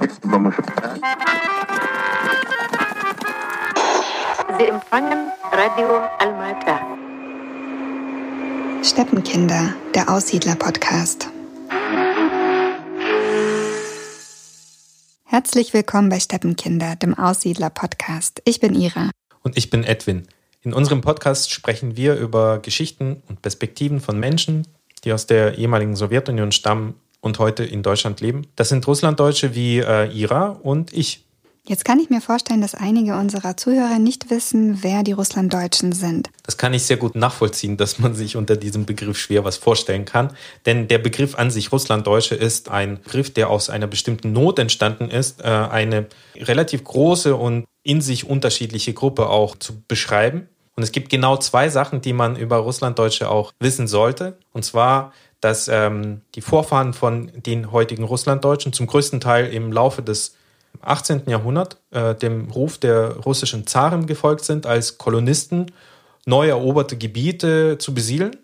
Sie empfangen Radio Almata. Steppenkinder, der Aussiedler-Podcast. Herzlich willkommen bei Steppenkinder, dem Aussiedler-Podcast. Ich bin Ira. Und ich bin Edwin. In unserem Podcast sprechen wir über Geschichten und Perspektiven von Menschen, die aus der ehemaligen Sowjetunion stammen und heute in Deutschland leben. Das sind Russlanddeutsche wie äh, Ira und ich. Jetzt kann ich mir vorstellen, dass einige unserer Zuhörer nicht wissen, wer die Russlanddeutschen sind. Das kann ich sehr gut nachvollziehen, dass man sich unter diesem Begriff schwer was vorstellen kann. Denn der Begriff an sich Russlanddeutsche ist ein Begriff, der aus einer bestimmten Not entstanden ist, äh, eine relativ große und in sich unterschiedliche Gruppe auch zu beschreiben. Und es gibt genau zwei Sachen, die man über Russlanddeutsche auch wissen sollte. Und zwar, dass ähm, die Vorfahren von den heutigen Russlanddeutschen zum größten Teil im Laufe des 18. Jahrhundert äh, dem Ruf der russischen Zaren gefolgt sind, als Kolonisten neu eroberte Gebiete zu besiedeln.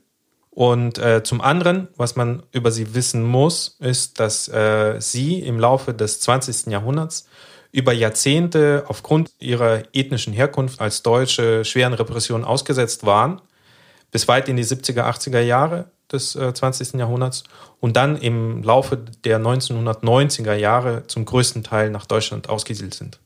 Und äh, zum anderen, was man über sie wissen muss, ist, dass äh, sie im Laufe des 20. Jahrhunderts über Jahrzehnte aufgrund ihrer ethnischen Herkunft als Deutsche schweren Repressionen ausgesetzt waren, bis weit in die 70er, 80er Jahre des äh, 20. Jahrhunderts und dann im Laufe der 1990er Jahre zum größten Teil nach Deutschland ausgesiedelt sind.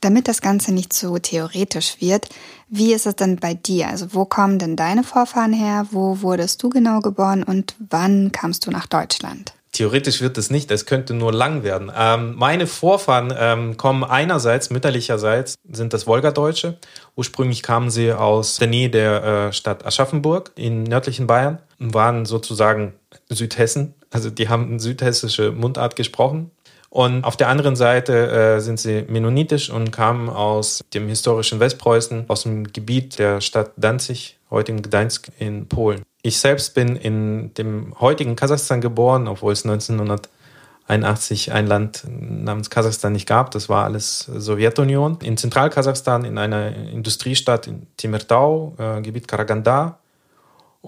Damit das Ganze nicht so theoretisch wird, wie ist es denn bei dir? Also wo kommen denn deine Vorfahren her? Wo wurdest du genau geboren und wann kamst du nach Deutschland? Theoretisch wird es nicht, es könnte nur lang werden. Ähm, meine Vorfahren ähm, kommen einerseits, mütterlicherseits sind das Wolgadeutsche. Ursprünglich kamen sie aus der Nähe der äh, Stadt Aschaffenburg in nördlichen Bayern und waren sozusagen Südhessen. Also die haben südhessische Mundart gesprochen. Und auf der anderen Seite äh, sind sie mennonitisch und kamen aus dem historischen Westpreußen, aus dem Gebiet der Stadt Danzig, heutigen Gdańsk in Polen. Ich selbst bin in dem heutigen Kasachstan geboren, obwohl es 1981 ein Land namens Kasachstan nicht gab. Das war alles Sowjetunion. In Zentralkasachstan, in einer Industriestadt in Timirtau, äh, Gebiet Karaganda.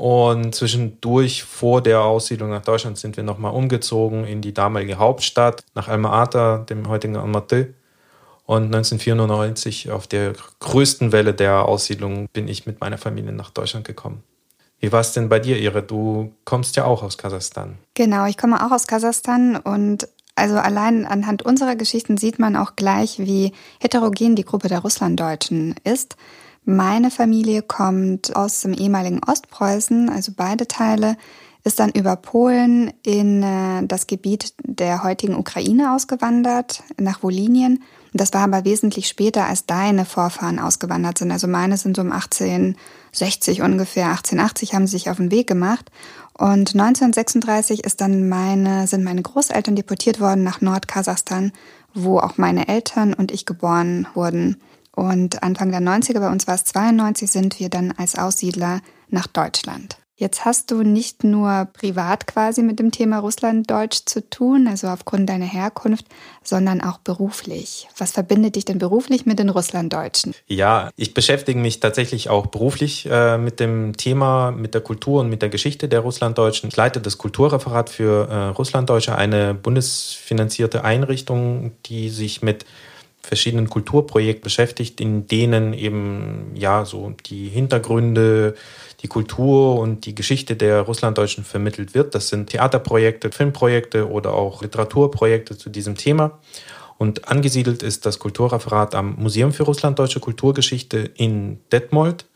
Und zwischendurch vor der Aussiedlung nach Deutschland sind wir nochmal umgezogen in die damalige Hauptstadt, nach Alma-Ata, dem heutigen Almaty. Und 1994 auf der größten Welle der Aussiedlung bin ich mit meiner Familie nach Deutschland gekommen. Wie war es denn bei dir, Ire? Du kommst ja auch aus Kasachstan. Genau, ich komme auch aus Kasachstan und also allein anhand unserer Geschichten sieht man auch gleich, wie heterogen die Gruppe der Russlanddeutschen ist. Meine Familie kommt aus dem ehemaligen Ostpreußen, also beide Teile, ist dann über Polen in äh, das Gebiet der heutigen Ukraine ausgewandert, nach Wolinien das war aber wesentlich später, als deine Vorfahren ausgewandert sind. Also meine sind so um 1860 ungefähr, 1880 haben sie sich auf den Weg gemacht. Und 1936 ist dann meine, sind meine Großeltern deportiert worden nach Nordkasachstan, wo auch meine Eltern und ich geboren wurden. Und Anfang der 90er, bei uns war es 92, sind wir dann als Aussiedler nach Deutschland. Jetzt hast du nicht nur privat quasi mit dem Thema Russlanddeutsch zu tun, also aufgrund deiner Herkunft, sondern auch beruflich. Was verbindet dich denn beruflich mit den Russlanddeutschen? Ja, ich beschäftige mich tatsächlich auch beruflich äh, mit dem Thema, mit der Kultur und mit der Geschichte der Russlanddeutschen. Ich leite das Kulturreferat für äh, Russlanddeutsche, eine bundesfinanzierte Einrichtung, die sich mit verschiedenen Kulturprojekten beschäftigt, in denen eben ja so die Hintergründe, die Kultur und die Geschichte der Russlanddeutschen vermittelt wird. Das sind Theaterprojekte, Filmprojekte oder auch Literaturprojekte zu diesem Thema. Und angesiedelt ist das Kulturreferat am Museum für Russlanddeutsche Kulturgeschichte in Detmold,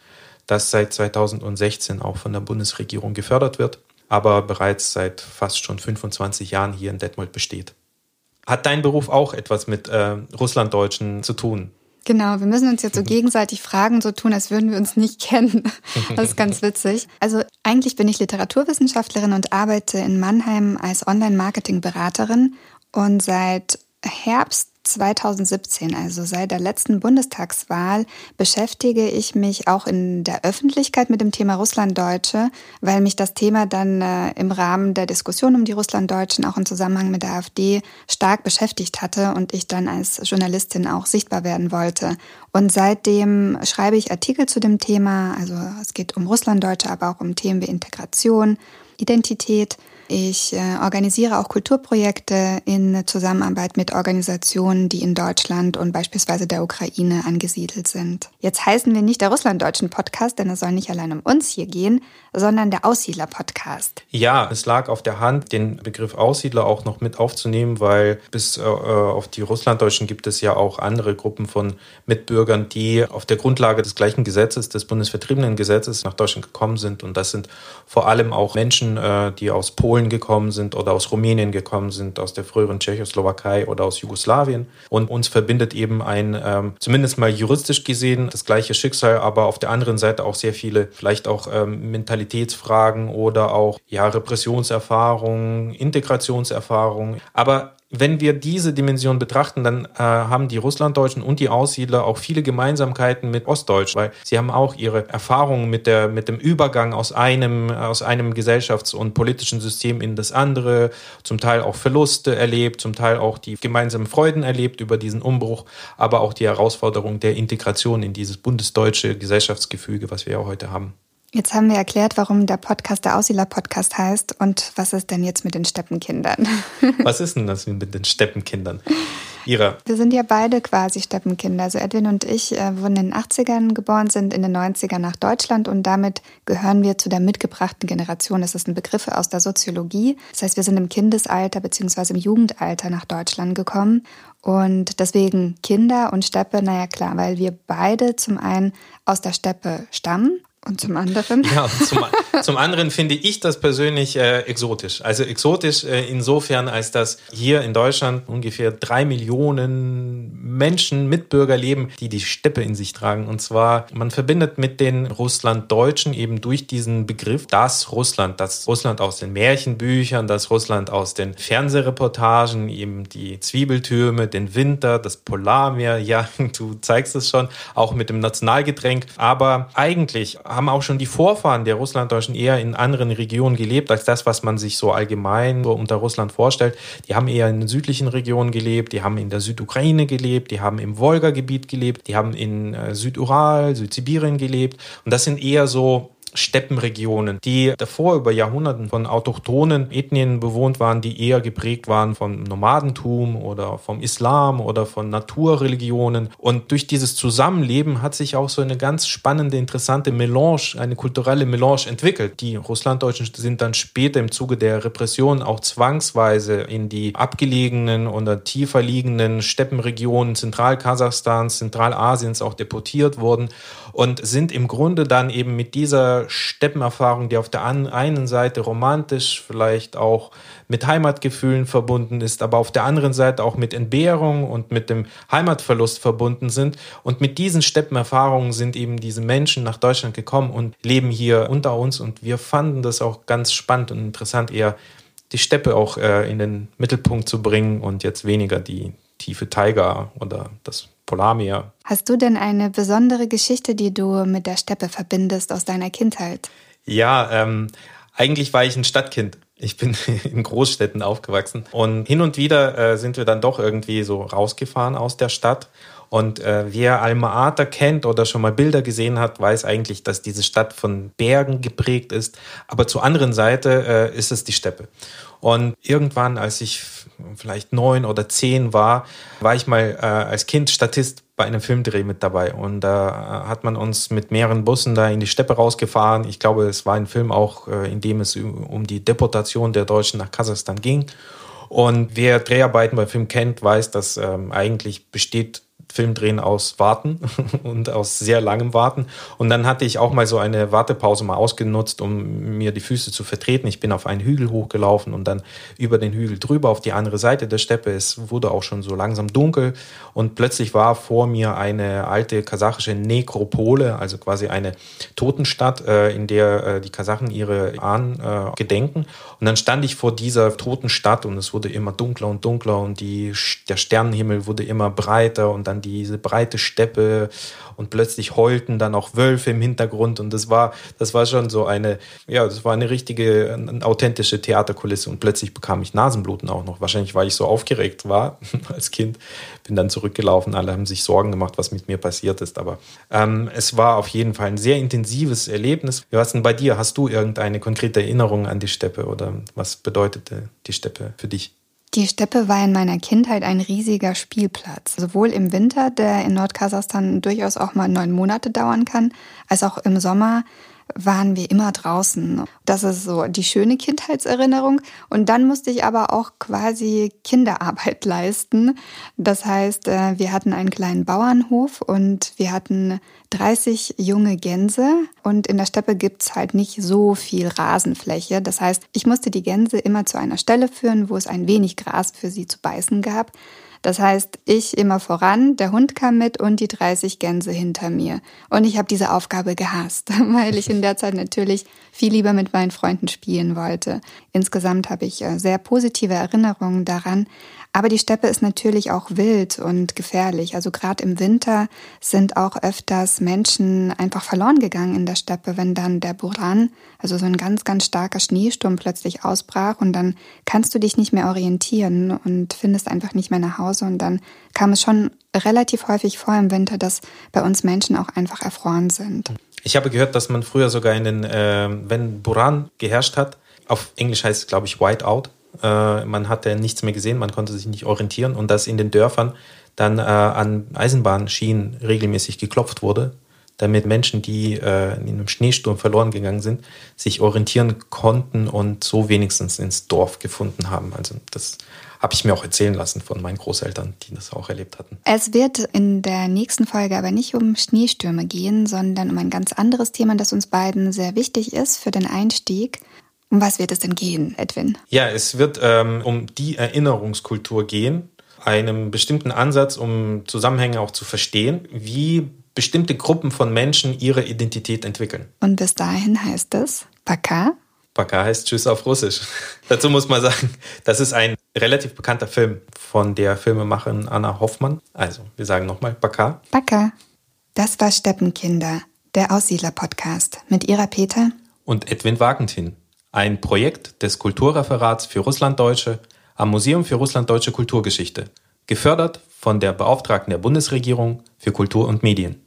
das seit 2016 auch von der Bundesregierung gefördert wird, aber bereits seit fast schon 25 Jahren hier in Detmold besteht. Hat dein Beruf auch etwas mit äh, Russlanddeutschen zu tun? Genau, wir müssen uns jetzt so gegenseitig fragen, so tun, als würden wir uns nicht kennen. Das ist ganz witzig. Also eigentlich bin ich Literaturwissenschaftlerin und arbeite in Mannheim als Online-Marketing-Beraterin und seit Herbst 2017, also seit der letzten Bundestagswahl, beschäftige ich mich auch in der Öffentlichkeit mit dem Thema Russlanddeutsche, weil mich das Thema dann äh, im Rahmen der Diskussion um die Russlanddeutschen auch im Zusammenhang mit der AfD stark beschäftigt hatte und ich dann als Journalistin auch sichtbar werden wollte. Und seitdem schreibe ich Artikel zu dem Thema, also es geht um Russlanddeutsche, aber auch um Themen wie Integration, Identität, Ich äh, organisiere auch Kulturprojekte in Zusammenarbeit mit Organisationen, die in Deutschland und beispielsweise der Ukraine angesiedelt sind. Jetzt heißen wir nicht der Russlanddeutschen Podcast, denn es soll nicht allein um uns hier gehen, sondern der Aussiedler-Podcast. Ja, es lag auf der Hand, den Begriff Aussiedler auch noch mit aufzunehmen, weil bis äh, auf die Russlanddeutschen gibt es ja auch andere Gruppen von Mitbürgern, die auf der Grundlage des gleichen Gesetzes, des Bundesvertriebenengesetzes, nach Deutschland gekommen sind. Und das sind vor allem auch Menschen, äh, die aus Polen gekommen sind oder aus Rumänien gekommen sind, aus der früheren Tschechoslowakei oder aus Jugoslawien. Und uns verbindet eben ein, ähm, zumindest mal juristisch gesehen, das gleiche Schicksal, aber auf der anderen Seite auch sehr viele, vielleicht auch ähm, Mentalitätsfragen oder auch ja, Repressionserfahrungen, Integrationserfahrungen. Aber wenn wir diese Dimension betrachten, dann äh, haben die Russlanddeutschen und die Aussiedler auch viele Gemeinsamkeiten mit Ostdeutsch, weil sie haben auch ihre Erfahrungen mit, der, mit dem Übergang aus einem, aus einem Gesellschafts- und politischen System in das andere, zum Teil auch Verluste erlebt, zum Teil auch die gemeinsamen Freuden erlebt über diesen Umbruch, aber auch die Herausforderung der Integration in dieses bundesdeutsche Gesellschaftsgefüge, was wir ja heute haben. Jetzt haben wir erklärt, warum der Podcast der Aussiedler-Podcast heißt und was ist denn jetzt mit den Steppenkindern? Was ist denn das mit den Steppenkindern? Ira. Wir sind ja beide quasi Steppenkinder. Also Edwin und ich äh, wurden in den 80ern geboren, sind in den 90ern nach Deutschland und damit gehören wir zu der mitgebrachten Generation. Das ist ein Begriff aus der Soziologie. Das heißt, wir sind im Kindesalter bzw. im Jugendalter nach Deutschland gekommen und deswegen Kinder und Steppe, naja klar, weil wir beide zum einen aus der Steppe stammen und zum anderen? Ja, zum, zum anderen finde ich das persönlich äh, exotisch. Also exotisch äh, insofern, als dass hier in Deutschland ungefähr drei Millionen Menschen, Mitbürger leben, die die Steppe in sich tragen. Und zwar, man verbindet mit den Russlanddeutschen eben durch diesen Begriff das Russland, das Russland aus den Märchenbüchern, das Russland aus den Fernsehreportagen, eben die Zwiebeltürme, den Winter, das Polarmeer. Ja, du zeigst es schon, auch mit dem Nationalgetränk. Aber eigentlich haben auch schon die Vorfahren der Russlanddeutschen eher in anderen Regionen gelebt, als das, was man sich so allgemein unter Russland vorstellt. Die haben eher in den südlichen Regionen gelebt, die haben in der Südukraine gelebt, die haben im Wolga-Gebiet gelebt, die haben in äh, Südural, Südsibirien gelebt. Und das sind eher so Steppenregionen, die davor über Jahrhunderten von autochthonen Ethnien bewohnt waren, die eher geprägt waren vom Nomadentum oder vom Islam oder von Naturreligionen. Und durch dieses Zusammenleben hat sich auch so eine ganz spannende, interessante Melange, eine kulturelle Melange entwickelt. Die Russlanddeutschen sind dann später im Zuge der Repression auch zwangsweise in die abgelegenen oder tiefer liegenden Steppenregionen Zentralkasachstans, Zentralasiens auch deportiert worden und sind im Grunde dann eben mit dieser Steppenerfahrung, die auf der einen Seite romantisch, vielleicht auch mit Heimatgefühlen verbunden ist, aber auf der anderen Seite auch mit Entbehrung und mit dem Heimatverlust verbunden sind. Und mit diesen Steppenerfahrungen sind eben diese Menschen nach Deutschland gekommen und leben hier unter uns. Und wir fanden das auch ganz spannend und interessant, eher die Steppe auch äh, in den Mittelpunkt zu bringen und jetzt weniger die tiefe Taiga oder das Polarmeer. Hast du denn eine besondere Geschichte, die du mit der Steppe verbindest aus deiner Kindheit? Ja, ähm, eigentlich war ich ein Stadtkind. Ich bin in Großstädten aufgewachsen und hin und wieder äh, sind wir dann doch irgendwie so rausgefahren aus der Stadt. Und äh, wer Alma Ata kennt oder schon mal Bilder gesehen hat, weiß eigentlich, dass diese Stadt von Bergen geprägt ist. Aber zur anderen Seite äh, ist es die Steppe. Und irgendwann, als ich vielleicht neun oder zehn war, war ich mal äh, als Kind Statist bei einem Filmdreh mit dabei. Und da äh, hat man uns mit mehreren Bussen da in die Steppe rausgefahren. Ich glaube, es war ein Film auch, äh, in dem es um die Deportation der Deutschen nach Kasachstan ging. Und wer Dreharbeiten bei Film kennt, weiß, dass ähm, eigentlich besteht Filmdrehen aus Warten und aus sehr langem Warten. Und dann hatte ich auch mal so eine Wartepause mal ausgenutzt, um mir die Füße zu vertreten. Ich bin auf einen Hügel hochgelaufen und dann über den Hügel drüber auf die andere Seite der Steppe. Es wurde auch schon so langsam dunkel und plötzlich war vor mir eine alte kasachische Nekropole, also quasi eine Totenstadt, äh, in der äh, die Kasachen ihre Ahnen äh, gedenken. Und dann stand ich vor dieser toten Stadt und es wurde immer dunkler und dunkler und die, der Sternenhimmel wurde immer breiter und dann dann diese breite Steppe und plötzlich heulten dann auch Wölfe im Hintergrund und das war, das war schon so eine, ja, das war eine richtige, eine authentische Theaterkulisse und plötzlich bekam ich Nasenbluten auch noch. Wahrscheinlich, weil ich so aufgeregt war als Kind, bin dann zurückgelaufen, alle haben sich Sorgen gemacht, was mit mir passiert ist, aber ähm, es war auf jeden Fall ein sehr intensives Erlebnis. Was denn bei dir? Hast du irgendeine konkrete Erinnerung an die Steppe oder was bedeutete die Steppe für dich? Die Steppe war in meiner Kindheit ein riesiger Spielplatz. Sowohl im Winter, der in Nordkasachstan durchaus auch mal neun Monate dauern kann, als auch im Sommer waren wir immer draußen. Das ist so die schöne Kindheitserinnerung. Und dann musste ich aber auch quasi Kinderarbeit leisten. Das heißt, äh, wir hatten einen kleinen Bauernhof und wir hatten 30 junge Gänse und in der Steppe gibt's halt nicht so viel Rasenfläche. Das heißt, ich musste die Gänse immer zu einer Stelle führen, wo es ein wenig Gras für sie zu beißen gab. Das heißt, ich immer voran, der Hund kam mit und die 30 Gänse hinter mir. Und ich habe diese Aufgabe gehasst, weil ich in der Zeit natürlich viel lieber mit meinen Freunden spielen wollte. Insgesamt habe ich äh, sehr positive Erinnerungen daran, aber die Steppe ist natürlich auch wild und gefährlich. Also gerade im Winter sind auch öfters Menschen einfach verloren gegangen in der Steppe, wenn dann der Buran, also so ein ganz, ganz starker Schneesturm plötzlich ausbrach und dann kannst du dich nicht mehr orientieren und findest einfach nicht mehr nach Hause. Und dann kam es schon relativ häufig vor im Winter, dass bei uns Menschen auch einfach erfroren sind. Ich habe gehört, dass man früher sogar in den, äh, wenn Buran geherrscht hat, auf Englisch heißt es, glaube ich, Whiteout, äh, man hatte nichts mehr gesehen, man konnte sich nicht orientieren und dass in den Dörfern dann äh, an Eisenbahnschienen regelmäßig geklopft wurde, damit Menschen, die äh, in einem Schneesturm verloren gegangen sind, sich orientieren konnten und so wenigstens ins Dorf gefunden haben. Also das habe ich mir auch erzählen lassen von meinen Großeltern, die das auch erlebt hatten. Es wird in der nächsten Folge aber nicht um Schneestürme gehen, sondern um ein ganz anderes Thema, das uns beiden sehr wichtig ist für den Einstieg. Um was wird es denn gehen, Edwin? Ja, es wird ähm, um die Erinnerungskultur gehen, einem bestimmten Ansatz, um Zusammenhänge auch zu verstehen, wie bestimmte Gruppen von Menschen ihre Identität entwickeln. Und bis dahin heißt es Paka. Paka heißt Tschüss auf Russisch. Dazu muss man sagen, das ist ein relativ bekannter Film von der Filmemacherin Anna Hoffmann. Also, wir sagen nochmal Paka. Paka. Das war Steppenkinder, der Aussiedler-Podcast mit Ira Peter und Edwin Wagentin ein Projekt des Kulturreferats für Russlanddeutsche am Museum für Russlanddeutsche Kulturgeschichte, gefördert von der Beauftragten der Bundesregierung für Kultur und Medien.